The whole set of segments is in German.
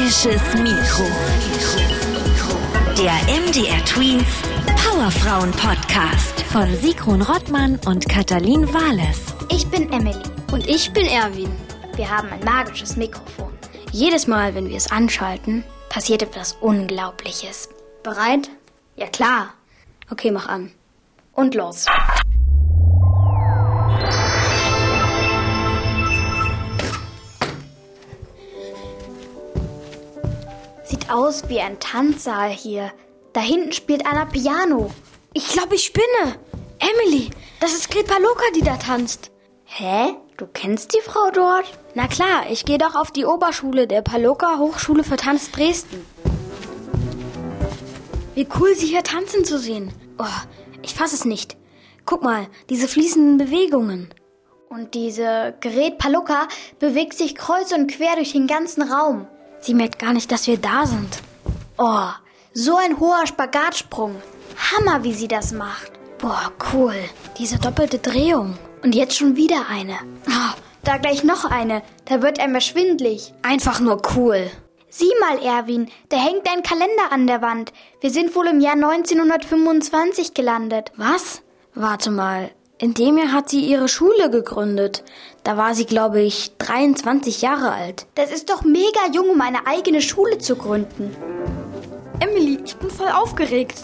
Magisches Mikro. Der MDR Tweens Powerfrauen Podcast von Sigrun Rottmann und Katalin Wales. Ich bin Emily. Und ich bin Erwin. Wir haben ein magisches Mikrofon. Jedes Mal, wenn wir es anschalten, Passiert etwas Unglaubliches. bereit? Ja klar. Okay, mach an. Und los. Sieht aus wie ein Tanzsaal hier. Da hinten spielt einer Piano. Ich glaube, ich spinne. Emily, das ist Greta Loka, die da tanzt. Hä? Du kennst die Frau dort? Na klar, ich gehe doch auf die Oberschule der Paloka Hochschule für Tanz Dresden. Wie cool, sie hier tanzen zu sehen. Oh, ich fass es nicht. Guck mal, diese fließenden Bewegungen. Und diese Gerät Paluca bewegt sich kreuz und quer durch den ganzen Raum. Sie merkt gar nicht, dass wir da sind. Oh, so ein hoher Spagatsprung. Hammer, wie sie das macht. Boah, cool. Diese doppelte Drehung. Und jetzt schon wieder eine. Oh, Da gleich noch eine. Da wird einem schwindlig. einfach nur cool. Sieh mal, Erwin, da hängt ein Kalender an der Wand. Wir sind wohl im Jahr 1925 gelandet. Was? Warte mal. In dem Jahr hat sie ihre Schule gegründet. Da war sie, glaube ich, 23 Jahre alt. Das ist doch mega jung, um eine eigene Schule zu gründen. Emily, ich bin voll aufgeregt.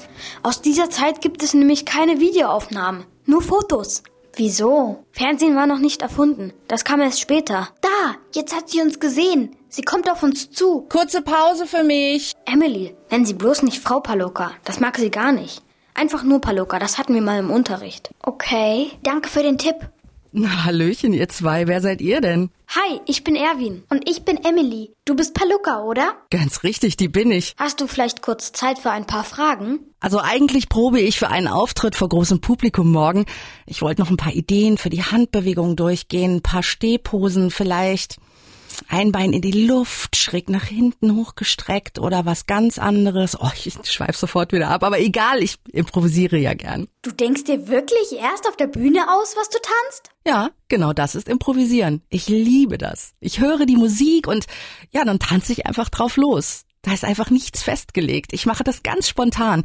Aus dieser Zeit gibt es nämlich keine Videoaufnahmen, nur Fotos. Wieso? Fernsehen war noch nicht erfunden. Das kam erst später. Da, jetzt hat sie uns gesehen. Sie kommt auf uns zu. Kurze Pause für mich. Emily, nennen Sie bloß nicht Frau Paloka. Das mag sie gar nicht. Einfach nur Paloka, das hatten wir mal im Unterricht. Okay, danke für den Tipp. Na, Hallöchen, ihr zwei. Wer seid ihr denn? Hi, ich bin Erwin. Und ich bin Emily. Du bist Paluca, oder? Ganz richtig, die bin ich. Hast du vielleicht kurz Zeit für ein paar Fragen? Also eigentlich probe ich für einen Auftritt vor großem Publikum morgen. Ich wollte noch ein paar Ideen für die Handbewegungen durchgehen, ein paar Stehposen vielleicht. Ein Bein in die Luft, schräg nach hinten hochgestreckt oder was ganz anderes. Oh, ich schweif sofort wieder ab, aber egal, ich improvisiere ja gern. Du denkst dir wirklich erst auf der Bühne aus, was du tanzt? Ja, genau das ist Improvisieren. Ich liebe das. Ich höre die Musik und ja, dann tanze ich einfach drauf los. Da ist einfach nichts festgelegt. Ich mache das ganz spontan.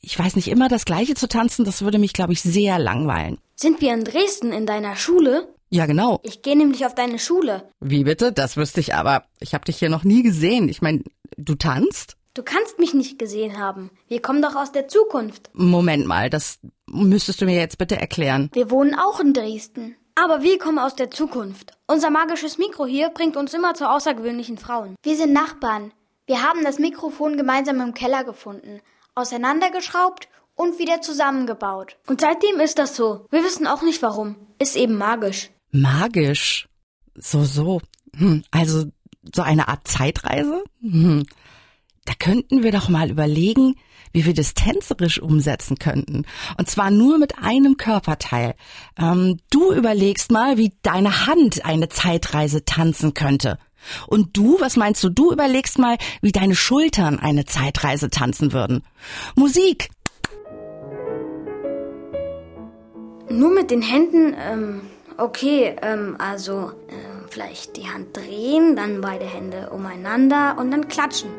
Ich weiß nicht immer das Gleiche zu tanzen, das würde mich, glaube ich, sehr langweilen. Sind wir in Dresden in deiner Schule? Ja, genau. Ich gehe nämlich auf deine Schule. Wie bitte? Das wüsste ich aber. Ich habe dich hier noch nie gesehen. Ich meine, du tanzt? Du kannst mich nicht gesehen haben. Wir kommen doch aus der Zukunft. Moment mal, das müsstest du mir jetzt bitte erklären. Wir wohnen auch in Dresden. Aber wir kommen aus der Zukunft. Unser magisches Mikro hier bringt uns immer zu außergewöhnlichen Frauen. Wir sind Nachbarn. Wir haben das Mikrofon gemeinsam im Keller gefunden, auseinandergeschraubt und wieder zusammengebaut. Und seitdem ist das so. Wir wissen auch nicht warum. Ist eben magisch. Magisch. So, so. Hm, also so eine Art Zeitreise? Hm. Da könnten wir doch mal überlegen, wie wir das tänzerisch umsetzen könnten. Und zwar nur mit einem Körperteil. Ähm, du überlegst mal, wie deine Hand eine Zeitreise tanzen könnte. Und du, was meinst du? Du überlegst mal, wie deine Schultern eine Zeitreise tanzen würden. Musik. Nur mit den Händen, ähm, okay, ähm, also, ähm, vielleicht die Hand drehen, dann beide Hände umeinander und dann klatschen.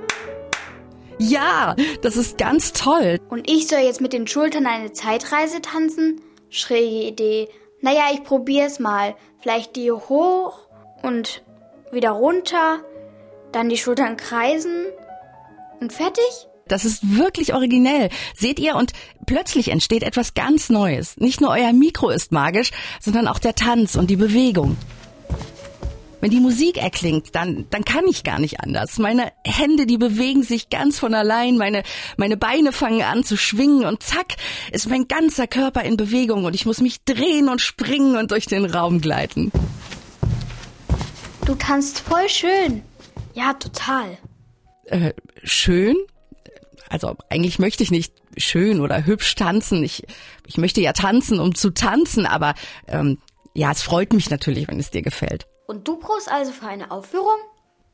Ja, das ist ganz toll. Und ich soll jetzt mit den Schultern eine Zeitreise tanzen? Schräge Idee. Naja, ich probier's mal. Vielleicht die hoch und wieder runter, dann die Schultern kreisen und fertig? Das ist wirklich originell. Seht ihr? Und plötzlich entsteht etwas ganz Neues. Nicht nur euer Mikro ist magisch, sondern auch der Tanz und die Bewegung. Wenn die Musik erklingt, dann, dann kann ich gar nicht anders. Meine Hände, die bewegen sich ganz von allein, meine, meine Beine fangen an zu schwingen und zack, ist mein ganzer Körper in Bewegung und ich muss mich drehen und springen und durch den Raum gleiten. Du tanzt voll schön. Ja, total. Äh, schön? Also eigentlich möchte ich nicht schön oder hübsch tanzen. Ich, ich möchte ja tanzen, um zu tanzen, aber ähm, ja, es freut mich natürlich, wenn es dir gefällt. Und du brauchst also für eine Aufführung?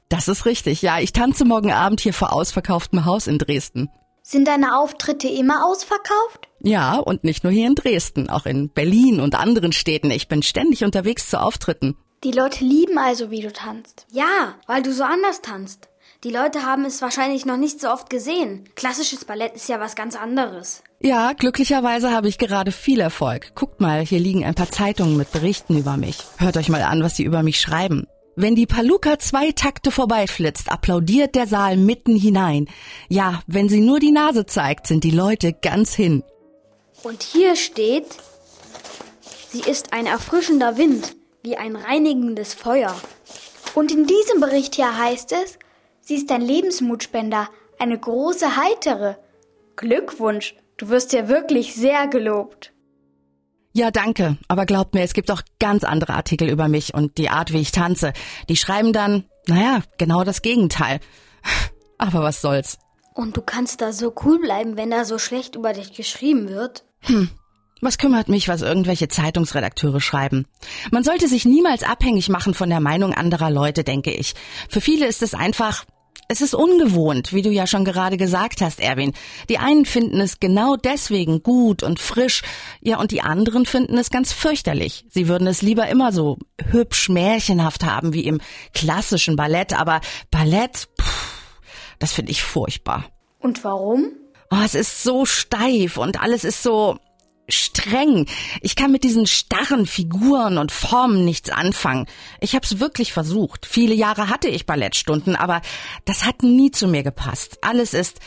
Das ist richtig, ja. Ich tanze morgen Abend hier vor ausverkauftem Haus in Dresden. Sind deine Auftritte immer ausverkauft? Ja, und nicht nur hier in Dresden, auch in Berlin und anderen Städten. Ich bin ständig unterwegs zu Auftritten. Die Leute lieben also, wie du tanzt. Ja, weil du so anders tanzt. Die Leute haben es wahrscheinlich noch nicht so oft gesehen. Klassisches Ballett ist ja was ganz anderes. Ja, glücklicherweise habe ich gerade viel Erfolg. Guckt mal, hier liegen ein paar Zeitungen mit Berichten über mich. Hört euch mal an, was sie über mich schreiben. Wenn die Paluca zwei Takte vorbeiflitzt, applaudiert der Saal mitten hinein. Ja, wenn sie nur die Nase zeigt, sind die Leute ganz hin. Und hier steht, sie ist ein erfrischender Wind, wie ein reinigendes Feuer. Und in diesem Bericht hier heißt es, sie ist ein Lebensmutspender, eine große Heitere. Glückwunsch, du wirst ja wirklich sehr gelobt. Ja, danke. Aber glaubt mir, es gibt auch ganz andere Artikel über mich und die Art, wie ich tanze. Die schreiben dann, naja, genau das Gegenteil. Aber was soll's. Und du kannst da so cool bleiben, wenn da so schlecht über dich geschrieben wird? Hm. Was kümmert mich, was irgendwelche Zeitungsredakteure schreiben? Man sollte sich niemals abhängig machen von der Meinung anderer Leute, denke ich. Für viele ist es einfach, es ist ungewohnt, wie du ja schon gerade gesagt hast, Erwin. Die einen finden es genau deswegen gut und frisch, ja, und die anderen finden es ganz fürchterlich. Sie würden es lieber immer so hübsch märchenhaft haben wie im klassischen Ballett, aber Ballett, pff, das finde ich furchtbar. Und warum? Oh, es ist so steif und alles ist so, streng. Ich kann mit diesen starren Figuren und Formen nichts anfangen. Ich habe es wirklich versucht. Viele Jahre hatte ich Ballettstunden, aber das hat nie zu mir gepasst. Alles ist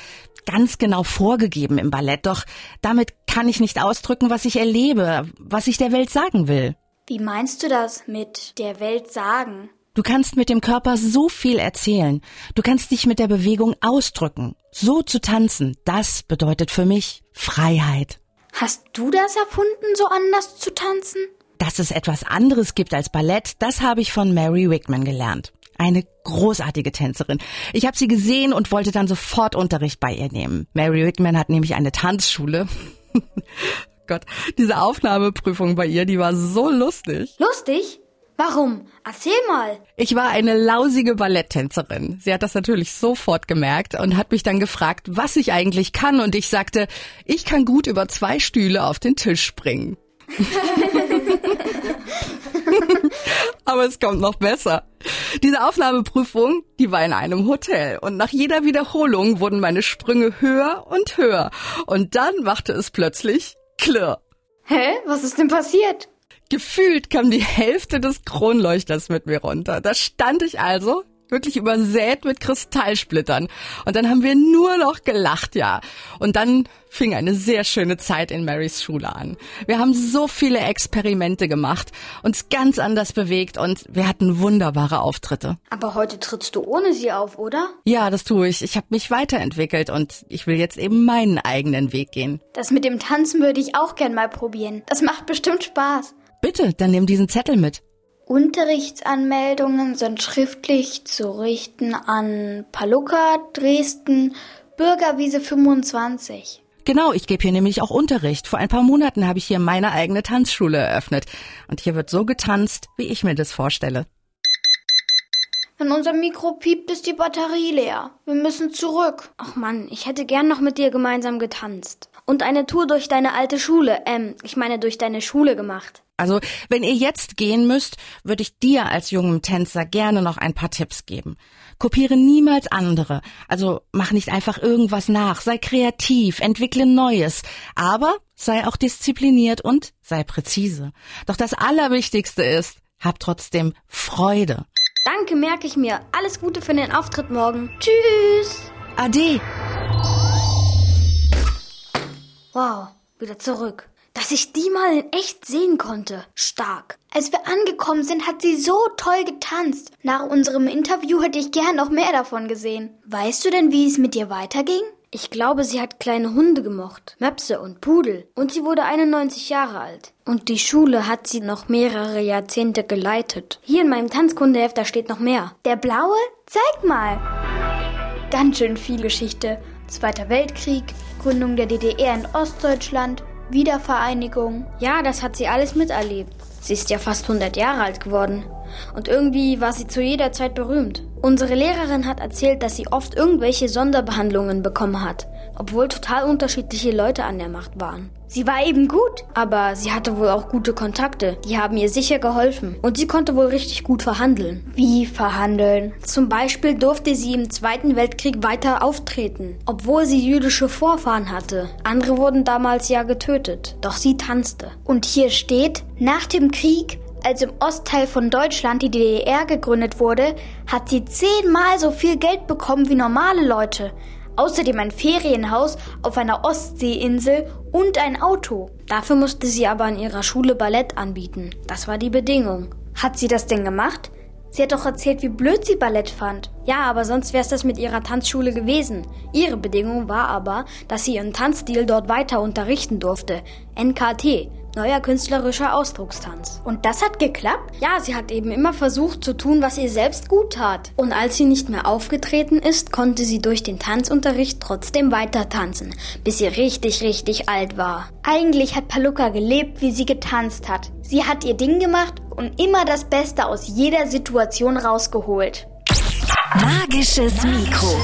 ganz genau vorgegeben im Ballett, doch damit kann ich nicht ausdrücken, was ich erlebe, was ich der Welt sagen will. Wie meinst du das mit der Welt sagen? Du kannst mit dem Körper so viel erzählen. Du kannst dich mit der Bewegung ausdrücken. So zu tanzen, das bedeutet für mich Freiheit. Hast du das erfunden, so anders zu tanzen? Dass es etwas anderes gibt als Ballett, das habe ich von Mary Wickman gelernt. Eine großartige Tänzerin. Ich habe sie gesehen und wollte dann sofort Unterricht bei ihr nehmen. Mary Wickman hat nämlich eine Tanzschule. Gott, diese Aufnahmeprüfung bei ihr, die war so lustig. Lustig? Warum? Erzähl mal. Ich war eine lausige Balletttänzerin. Sie hat das natürlich sofort gemerkt und hat mich dann gefragt, was ich eigentlich kann. Und ich sagte, ich kann gut über zwei Stühle auf den Tisch springen. Aber es kommt noch besser. Diese Aufnahmeprüfung, die war in einem Hotel und nach jeder Wiederholung wurden meine Sprünge höher und höher und dann machte es plötzlich klirr. Hä? Was ist denn passiert? Gefühlt kam die Hälfte des Kronleuchters mit mir runter. Da stand ich also wirklich übersät mit Kristallsplittern. Und dann haben wir nur noch gelacht, ja. Und dann fing eine sehr schöne Zeit in Marys Schule an. Wir haben so viele Experimente gemacht, uns ganz anders bewegt und wir hatten wunderbare Auftritte. Aber heute trittst du ohne sie auf, oder? Ja, das tue ich. Ich habe mich weiterentwickelt und ich will jetzt eben meinen eigenen Weg gehen. Das mit dem Tanzen würde ich auch gern mal probieren. Das macht bestimmt Spaß. Bitte, dann nimm diesen Zettel mit. Unterrichtsanmeldungen sind schriftlich zu richten an Paluca, Dresden, Bürgerwiese 25. Genau, ich gebe hier nämlich auch Unterricht. Vor ein paar Monaten habe ich hier meine eigene Tanzschule eröffnet. Und hier wird so getanzt, wie ich mir das vorstelle. Wenn unser Mikro piept, ist die Batterie leer. Wir müssen zurück. Ach Mann, ich hätte gern noch mit dir gemeinsam getanzt. Und eine Tour durch deine alte Schule, ähm, ich meine durch deine Schule gemacht. Also, wenn ihr jetzt gehen müsst, würde ich dir als jungem Tänzer gerne noch ein paar Tipps geben. Kopiere niemals andere. Also mach nicht einfach irgendwas nach. Sei kreativ, entwickle Neues. Aber sei auch diszipliniert und sei präzise. Doch das Allerwichtigste ist, hab trotzdem Freude. Danke, merke ich mir. Alles Gute für den Auftritt morgen. Tschüss. Ade. Wow, wieder zurück. Dass ich die mal in echt sehen konnte. Stark. Als wir angekommen sind, hat sie so toll getanzt. Nach unserem Interview hätte ich gern noch mehr davon gesehen. Weißt du denn, wie es mit ihr weiterging? Ich glaube, sie hat kleine Hunde gemocht, Möpse und Pudel. Und sie wurde 91 Jahre alt. Und die Schule hat sie noch mehrere Jahrzehnte geleitet. Hier in meinem Tanzkundeheft, da steht noch mehr. Der blaue? Zeig mal. Ganz schön viel Geschichte. Zweiter Weltkrieg, Gründung der DDR in Ostdeutschland, Wiedervereinigung. Ja, das hat sie alles miterlebt. Sie ist ja fast 100 Jahre alt geworden. Und irgendwie war sie zu jeder Zeit berühmt. Unsere Lehrerin hat erzählt, dass sie oft irgendwelche Sonderbehandlungen bekommen hat, obwohl total unterschiedliche Leute an der Macht waren. Sie war eben gut. Aber sie hatte wohl auch gute Kontakte. Die haben ihr sicher geholfen. Und sie konnte wohl richtig gut verhandeln. Wie verhandeln? Zum Beispiel durfte sie im Zweiten Weltkrieg weiter auftreten, obwohl sie jüdische Vorfahren hatte. Andere wurden damals ja getötet. Doch sie tanzte. Und hier steht, nach dem Krieg als im Ostteil von Deutschland die DDR gegründet wurde, hat sie zehnmal so viel Geld bekommen wie normale Leute. Außerdem ein Ferienhaus auf einer Ostseeinsel und ein Auto. Dafür musste sie aber an ihrer Schule Ballett anbieten. Das war die Bedingung. Hat sie das denn gemacht? Sie hat doch erzählt, wie blöd sie Ballett fand. Ja, aber sonst wär's das mit ihrer Tanzschule gewesen. Ihre Bedingung war aber, dass sie ihren Tanzstil dort weiter unterrichten durfte. NKT. Neuer künstlerischer Ausdruckstanz. Und das hat geklappt? Ja, sie hat eben immer versucht zu tun, was ihr selbst gut tat. Und als sie nicht mehr aufgetreten ist, konnte sie durch den Tanzunterricht trotzdem weiter tanzen, bis sie richtig, richtig alt war. Eigentlich hat Paluca gelebt, wie sie getanzt hat. Sie hat ihr Ding gemacht und immer das Beste aus jeder Situation rausgeholt. Magisches Mikro.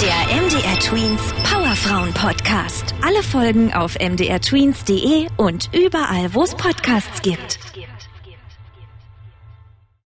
Der MDR Tweens Powerfrauen Podcast. Alle Folgen auf mdrtweens.de und überall, wo es Podcasts gibt.